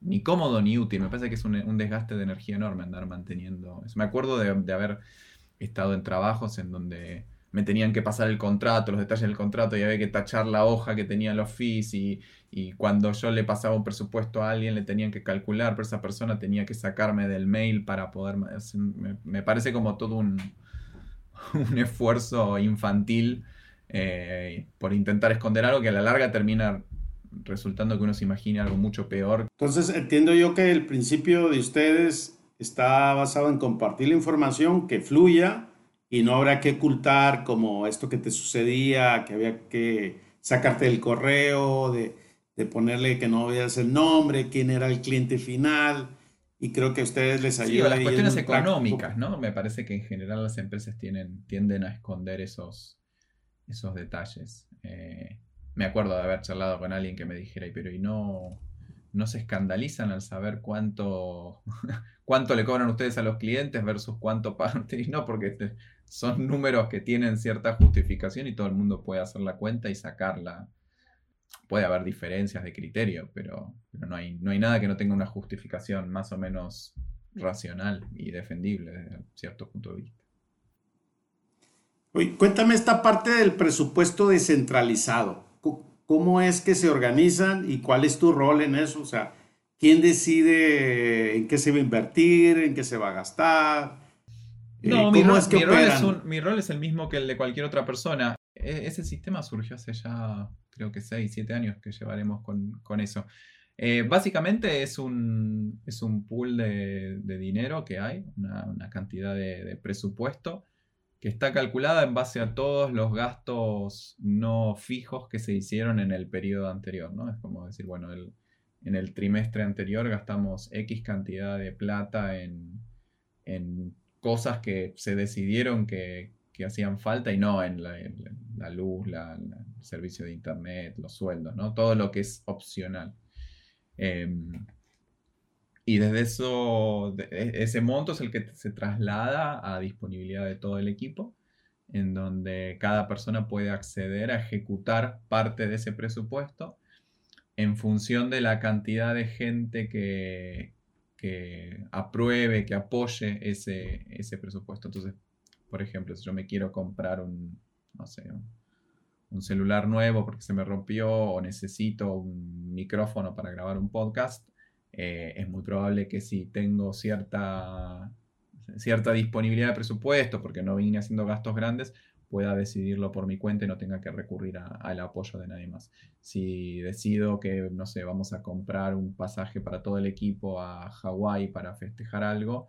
ni cómodo ni útil. Me parece que es un, desgaste de energía enorme andar manteniendo eso. Me acuerdo de, de haber estado en trabajos en donde me tenían que pasar el contrato, los detalles del contrato y había que tachar la hoja que tenía los fees y, y, cuando yo le pasaba un presupuesto a alguien le tenían que calcular, pero esa persona tenía que sacarme del mail para poder... Me, parece como todo un, un esfuerzo infantil eh, por intentar esconder algo que a la larga termina resultando que uno se imagine algo mucho peor. Entonces entiendo yo que el principio de ustedes está basado en compartir la información que fluya y no habrá que ocultar como esto que te sucedía, que había que sacarte del correo, de, de ponerle que no veas el nombre, quién era el cliente final. Y creo que a ustedes les ayuda. Sí, las cuestiones económicas, ¿no? Me parece que en general las empresas tienen, tienden a esconder esos, esos detalles. Eh, me acuerdo de haber charlado con alguien que me dijera, pero ¿y no, no se escandalizan al saber cuánto, cuánto le cobran ustedes a los clientes versus cuánto pagan? Y no, porque son números que tienen cierta justificación y todo el mundo puede hacer la cuenta y sacarla. Puede haber diferencias de criterio, pero, no, hay, no hay nada que no tenga una justificación más o menos racional y defendible desde cierto punto de vista. Oye, cuéntame esta parte del presupuesto descentralizado. ¿Cómo es que se organizan y cuál es tu rol en eso? O sea, ¿quién decide en qué se va a invertir, en qué se va a gastar? No, mi, rol, es el mismo que el de cualquier otra persona. E, ese sistema surgió hace ya, creo que 6, 7 años que llevaremos con, eso. Eh, básicamente es un, es un pool de, dinero que hay, una, cantidad de, presupuesto que está calculada en base a todos los gastos no fijos que se hicieron en el periodo anterior. ¿no? Es como decir, bueno, en el trimestre anterior gastamos X cantidad de plata en, en cosas que se decidieron que, hacían falta y no en la, luz, el servicio de internet, los sueldos, ¿no? Todo lo que es opcional. Em, y desde eso, e, ese monto es el que se traslada a disponibilidad de todo el equipo, en donde cada persona puede acceder a ejecutar parte de ese presupuesto en función de la cantidad de gente que, que apruebe, que apoye ese, ese presupuesto. Entonces, por ejemplo, si yo me quiero comprar un, no sé, un, celular nuevo porque se me rompió o necesito un micrófono para grabar un podcast, eh, es muy probable que si tengo cierta, cierta disponibilidad de presupuesto, porque no vine haciendo gastos grandes, pueda decidirlo por mi cuenta y no tenga que recurrir al apoyo de nadie más. Si decido que, no sé, vamos a comprar un pasaje para todo el equipo a Hawái para festejar algo,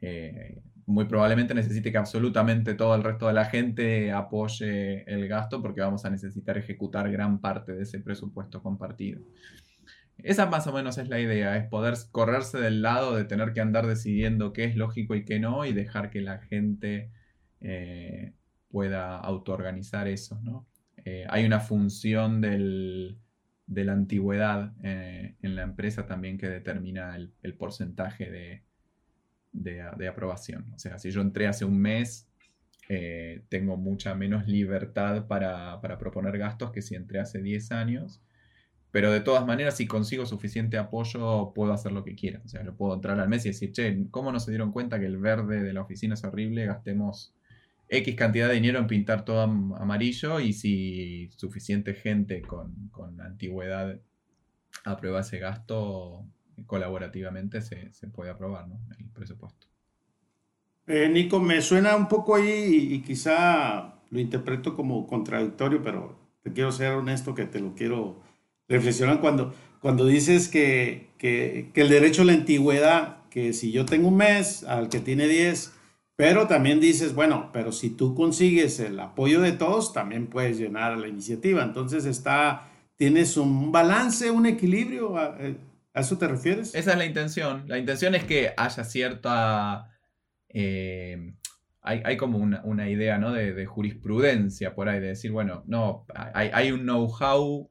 eh, muy probablemente necesite que absolutamente todo el resto de la gente apoye el gasto porque vamos a necesitar ejecutar gran parte de ese presupuesto compartido. Esa más o menos es la idea, es poder correrse del lado de tener que andar decidiendo qué es lógico y qué no y dejar que la gente eh, pueda autoorganizar eso. ¿no? Eh, hay una función de la antigüedad eh, en la empresa también que determina el, porcentaje de, aprobación. O sea, si yo entré hace un mes, eh, tengo mucha menos libertad para, proponer gastos que si entré hace 10 años. Pero de todas maneras, si consigo suficiente apoyo, puedo hacer lo que quiera. O sea, lo puedo entrar al mes y decir, che, ¿cómo no se dieron cuenta que el verde de la oficina es horrible? Gastemos X cantidad de dinero en pintar todo amarillo y si suficiente gente con, antigüedad aprueba ese gasto, colaborativamente se, puede aprobar el presupuesto. Eh, Nico, me suena un poco ahí y, quizá lo interpreto como contradictorio, pero te quiero ser honesto que te lo quiero reflexionar cuando, cuando dices que, que el derecho a la antigüedad, que si yo tengo un mes, al que tiene 10, Pero también dices, bueno, pero si tú consigues el apoyo de todos, también puedes llenar la iniciativa. Entonces está, tienes un balance, un equilibrio. ¿A, eh, eso te refieres? Esa es la intención. La intención es que haya cierta... Eh, hay, como una, idea ¿no? de, jurisprudencia por ahí, de decir, bueno, no, hay, un know-how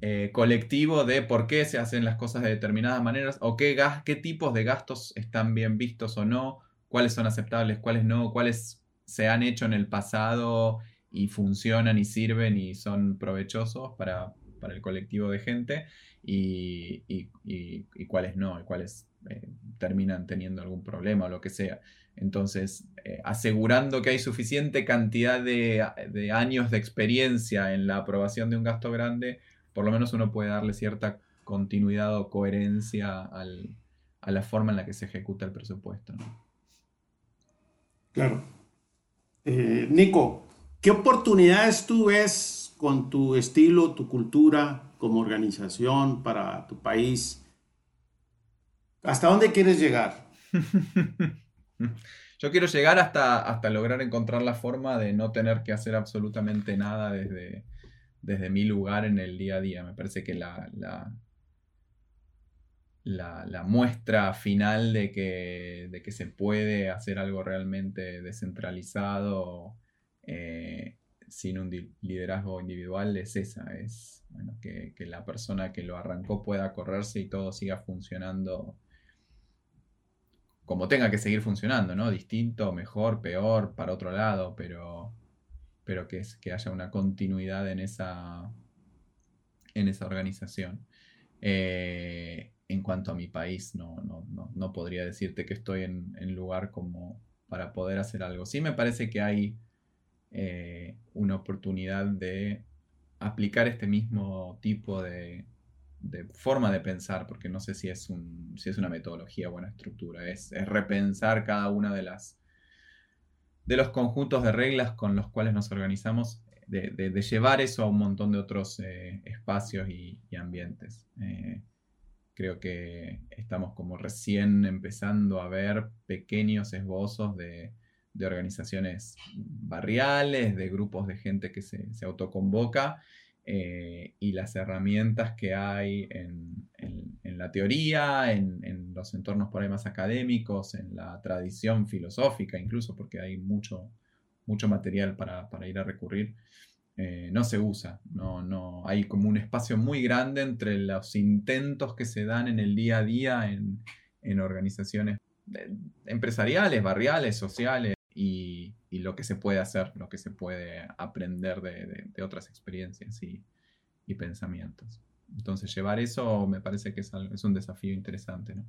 eh, colectivo de por qué se hacen las cosas de determinadas maneras o qué tipos de gastos están bien vistos o no, cuáles son aceptables, cuáles no, cuáles se han hecho en el pasado y funcionan y sirven y son provechosos para, el colectivo de gente y, cuáles no, y cuáles eh, terminan teniendo algún problema o lo que sea. Entonces, eh, asegurando que hay suficiente cantidad de, años de experiencia en la aprobación de un gasto grande, por lo menos uno puede darle cierta continuidad o coherencia a la forma en la que se ejecuta el presupuesto. Claro. Eh, Nico, ¿qué oportunidades tú ves con tu estilo, tu cultura como organización para tu país? ¿Hasta dónde quieres llegar? Yo quiero llegar hasta, hasta lograr encontrar la forma de no tener que hacer absolutamente nada desde, desde mi lugar en el día a día. Me parece que la, la, la, muestra final de que, se puede hacer algo realmente descentralizado eh, sin un liderazgo individual es esa, es que, la persona que lo arrancó pueda correrse y todo siga funcionando como tenga que seguir funcionando, ¿no? Distinto, mejor, peor, para otro lado, pero, pero que haya una continuidad en esa, en esa organización. Eh, en cuanto a mi país, no, no, podría decirte que estoy en, en, lugar como para poder hacer algo. Sí me parece que hay eh, una oportunidad de aplicar este mismo tipo de, de forma de pensar, porque no sé si es, un, si es una metodología o una estructura, es, repensar cada una de las de los conjuntos de reglas con los cuales nos organizamos, de, llevar eso a un montón de otros eh, espacios y, ambientes. Eh, creo que estamos como recién empezando a ver pequeños esbozos de, organizaciones barriales, de grupos de gente que se, se autoconvoca eh, y las herramientas que hay en, la teoría, en, los entornos por ahí más académicos, en la tradición filosófica incluso, porque hay mucho, mucho material para, ir a recurrir, eh, no se usa. No, no, hay como un espacio muy grande entre los intentos que se dan en el día a día en, organizaciones eh, empresariales, barriales, sociales y, y lo que se puede hacer, lo que se puede aprender de, otras experiencias y, pensamientos. Entonces llevar eso me parece que es, es un desafío interesante. ¿no?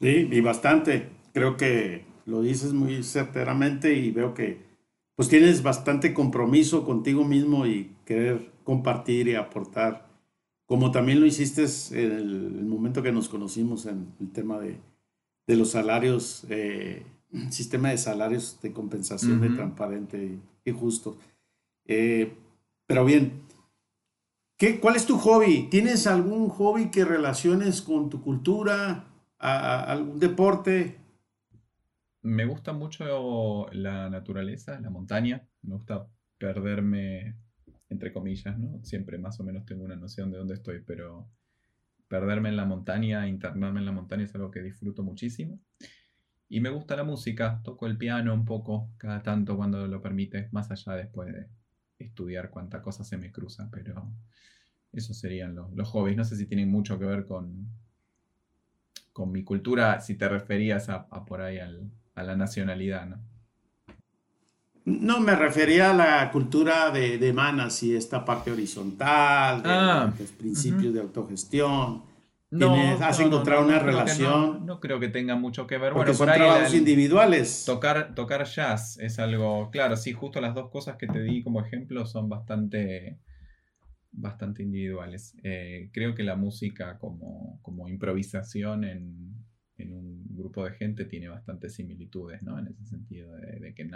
Sí, y bastante. Creo que lo dices muy certeramente y veo que pues tienes bastante compromiso contigo mismo y querer compartir y aportar, como también lo hiciste en el, momento que nos conocimos en el tema de, los salarios eh, sistema de salarios de compensación de transparente y, justo. Eh, pero bien, ¿qué, ¿cuál es tu hobby? ¿Tienes algún hobby que relaciones con tu cultura? ¿Algún deporte? Me gusta mucho la naturaleza, la montaña. Me gusta perderme, entre comillas, ¿no? Siempre más o menos tengo una noción de dónde estoy, pero perderme en la montaña, internarme en la montaña es algo que disfruto muchísimo. Y me gusta la música, toco el piano un poco, cada tanto cuando lo permite, más allá después de estudiar cuánta cosa se me cruza, pero esos serían los, los hobbies. No sé si tienen mucho que ver con, con mi cultura, si te referías a, por ahí a la nacionalidad, ¿no? No, me refería a la cultura de, de Manas y esta parte horizontal, de ah, los principios de autogestión. No, has encontrado una relación. No, creo que tenga mucho que ver. bueno, son por ahí trabajos individuales. Tocar, tocar jazz es algo. Claro, sí, justo las dos cosas que te di como ejemplo son bastante, bastante individuales. Eh, creo que la música como, como improvisación en, en, un grupo de gente tiene bastantes similitudes, ¿no? En ese sentido, de, que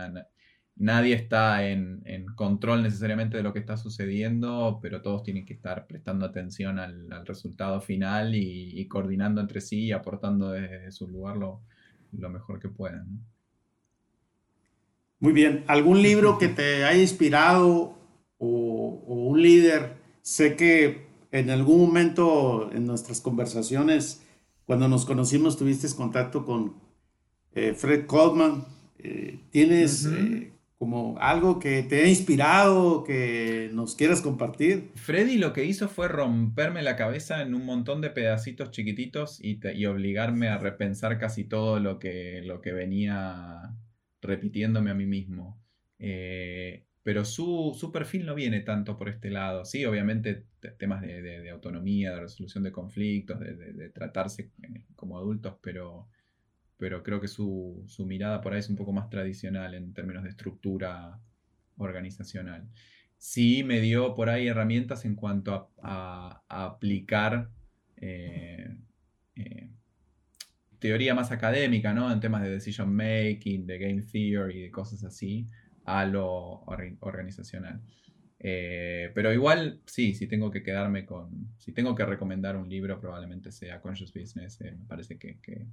nadie está en, control necesariamente de lo que está sucediendo, pero todos tienen que estar prestando atención al, resultado final y, coordinando entre sí y aportando desde su lugar lo, lo mejor que puedan. Muy bien. ¿Algún libro que te haya inspirado o, un líder? Sé que en algún momento en nuestras conversaciones, cuando nos conocimos, tuviste contacto con eh, Fred Coleman. Eh, ¿Tienes eh, como algo que te ha inspirado, que nos quieras compartir? Freddy lo que hizo fue romperme la cabeza en un montón de pedacitos chiquititos y, y obligarme a repensar casi todo lo que, lo que venía repitiéndome a mí mismo. Eh, pero su, su, perfil no viene tanto por este lado. Sí, obviamente temas de, autonomía, de resolución de conflictos, de, tratarse eh, como adultos, pero, pero creo que su, mirada por ahí es un poco más tradicional en términos de estructura organizacional. Sí me dio por ahí herramientas en cuanto a, aplicar eh, teoría más académica, ¿no? En temas de decision making, de game theory, de cosas así, a lo organizacional. Eh, pero igual, sí, si tengo que quedarme con, si tengo que recomendar un libro, probablemente sea Conscious Business. Eh, me parece que,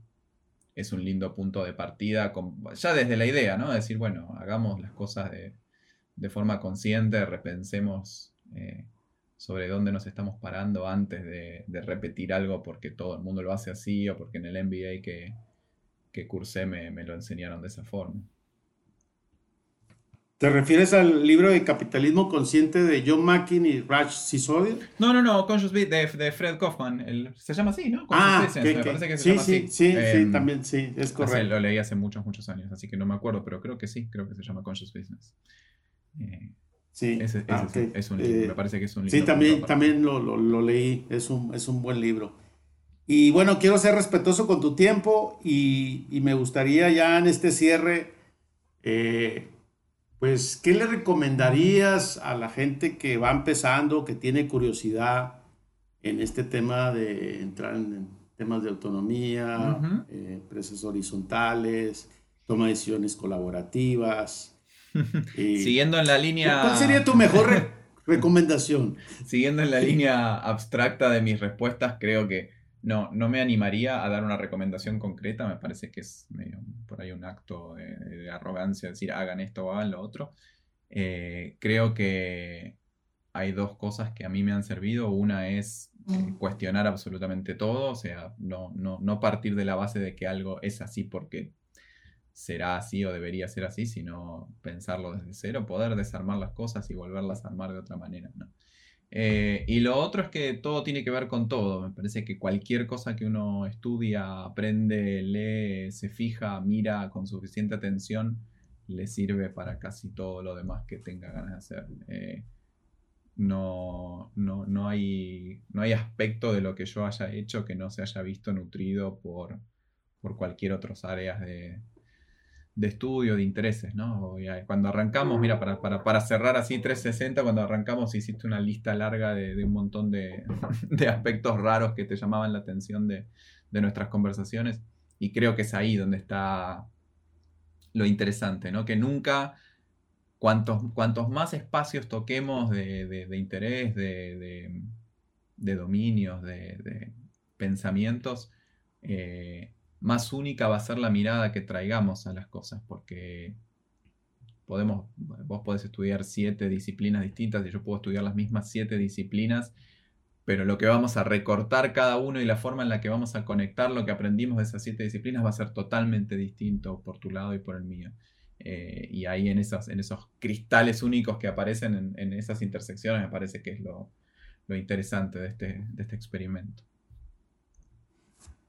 es un lindo punto de partida, ya desde la idea, ¿no? Decir, bueno, hagamos las cosas de, forma consciente, repensemos eh, sobre dónde nos estamos parando antes de, repetir algo porque todo el mundo lo hace así o porque en el MBA que, que cursé me, lo enseñaron de esa forma. ¿Te refieres al libro de Capitalismo Consciente de John Mackin y Raj Sisodia? No, no, no, Conscious Beat de, Fred Kaufman. se llama así, ¿no? ah, me parece que se sí, llama sí, así. Sí, sí, em, también sí, es correcto. Lo leí hace muchos, muchos años, así que no me acuerdo, pero creo que sí, creo que se llama Conscious Business. Eh, Sí, ah, es un libro, me parece que es un libro. Sí, también, también lo, lo, leí, es un, es un buen libro. Y bueno, quiero ser respetuoso con tu tiempo y, y me gustaría ya en este cierre, eh, pues, ¿qué le recomendarías a la gente que va empezando, que tiene curiosidad en este tema de entrar en, temas de autonomía, eh, empresas horizontales, toma de decisiones colaborativas? Siguiendo en la línea... ¿Cuál sería tu mejor recomendación? Siguiendo en la línea abstracta de mis respuestas, creo que no, no me animaría a dar una recomendación concreta, me parece que es medio por ahí un acto de, arrogancia decir hagan esto o hagan lo otro. Eh, creo que hay dos cosas que a mí me han servido. Una es eh, mm. cuestionar absolutamente todo, o sea, no, no, no partir de la base de que algo es así porque será así o debería ser así, sino pensarlo desde cero, poder desarmar las cosas y volverlas a armar de otra manera. Eh, y lo otro es que todo tiene que ver con todo. Me parece que cualquier cosa que uno estudia, aprende, lee, se fija, mira con suficiente atención, le sirve para casi todo lo demás que tenga ganas de hacer. Eh, no, no, hay, no hay aspecto de lo que yo haya hecho que no se haya visto nutrido por, por cualquier otras áreas de, de estudio, de intereses, ¿no? Cuando arrancamos, mira, para, para, cerrar así 360, cuando arrancamos hiciste una lista larga de, un montón de, aspectos raros que te llamaban la atención de, nuestras conversaciones y creo que es ahí donde está lo interesante, ¿no? Que nunca, cuantos, cuantos más espacios toquemos de, interés, de, dominios, de, pensamientos, eh, más única va a ser la mirada que traigamos a las cosas, porque podemos, vos podés estudiar siete disciplinas distintas y yo puedo estudiar las mismas siete disciplinas, pero lo que vamos a recortar cada uno y la forma en la que vamos a conectar lo que aprendimos de esas siete disciplinas va a ser totalmente distinto por tu lado y por el mío. Eh, y ahí en esos, en esos cristales únicos que aparecen en, esas intersecciones me parece que es lo, interesante de este, de este experimento.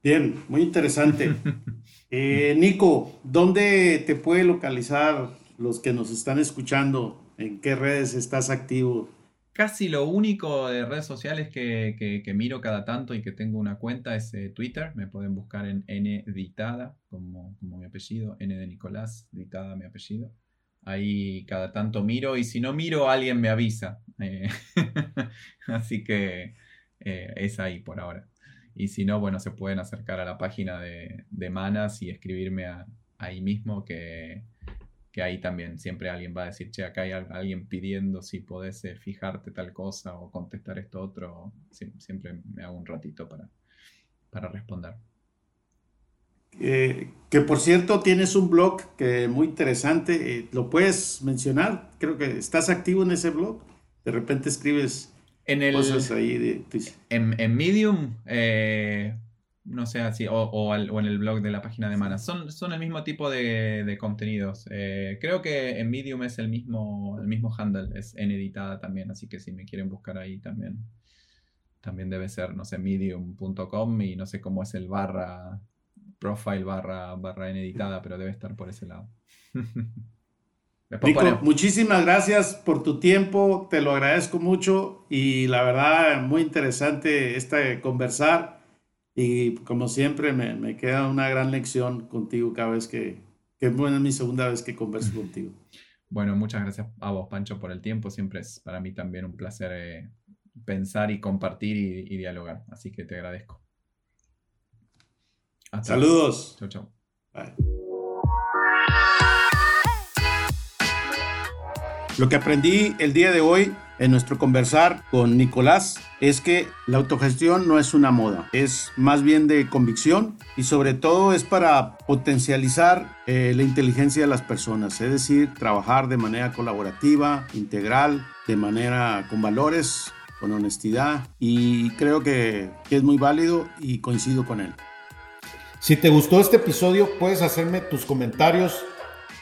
Bien, muy interesante. Eh, Nico, ¿dónde te puede localizar los que nos están escuchando? ¿En qué redes estás activo? Casi lo único de redes sociales que, miro cada tanto y que tengo una cuenta es eh, Twitter. Me pueden buscar en N Ditada, como, como mi apellido, N de Nicolás, Ditada mi apellido. Ahí cada tanto miro y si no miro alguien me avisa. Eh, así que es ahí por ahora. Y si no, bueno, se pueden acercar a la página de, Manas y escribirme ahí mismo que, ahí también siempre alguien va a decir, che, acá hay alguien pidiendo si podés eh, fijarte tal cosa o contestar esto otro. siempre me hago un ratito para, para responder. que por cierto tienes un blog que muy interesante, eh, ¿lo puedes mencionar? Creo que estás activo en ese blog. De repente escribes en el, cosas ahí de... En, en Medium, eh, no sé, así, o, o, en el blog de la página de Mana. Son, son el mismo tipo de, de contenidos. Eh, creo que en Medium es el mismo, el mismo handle, es en editada también, así que si me quieren buscar ahí también, también debe ser, no sé, medium.com y no sé cómo es el barra, profile barra, barra en editada, pero debe estar por ese lado. Nico, muchísimas gracias por tu tiempo, te lo agradezco mucho y la verdad muy interesante esta conversar y como siempre me, me queda una gran lección contigo cada vez que, que bueno, es mi segunda vez que converso contigo. Bueno, muchas gracias a vos, Pancho, por el tiempo. Siempre es para mí también un placer eh, pensar y compartir y, dialogar. Así que te agradezco. Saludos. Chau, chau. Lo que aprendí el día de hoy en nuestro conversar con Nicolás es que la autogestión no es una moda, es más bien de convicción y sobre todo es para potencializar eh, la inteligencia de las personas, es decir, trabajar de manera colaborativa, integral, de manera con valores, con honestidad y creo que, que es muy válido y coincido con él. Si te gustó este episodio, puedes hacerme tus comentarios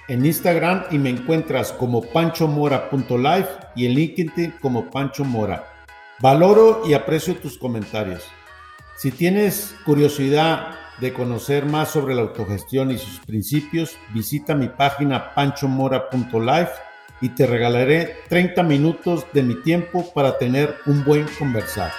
en Instagram y me encuentras como panchomora.life y en LinkedIn como Pancho Mora. Valoro y aprecio tus comentarios. Si tienes curiosidad de conocer más sobre la autogestión y sus principios, visita mi página panchomora.life y te regalaré 30 minutos de mi tiempo para tener un buen conversar.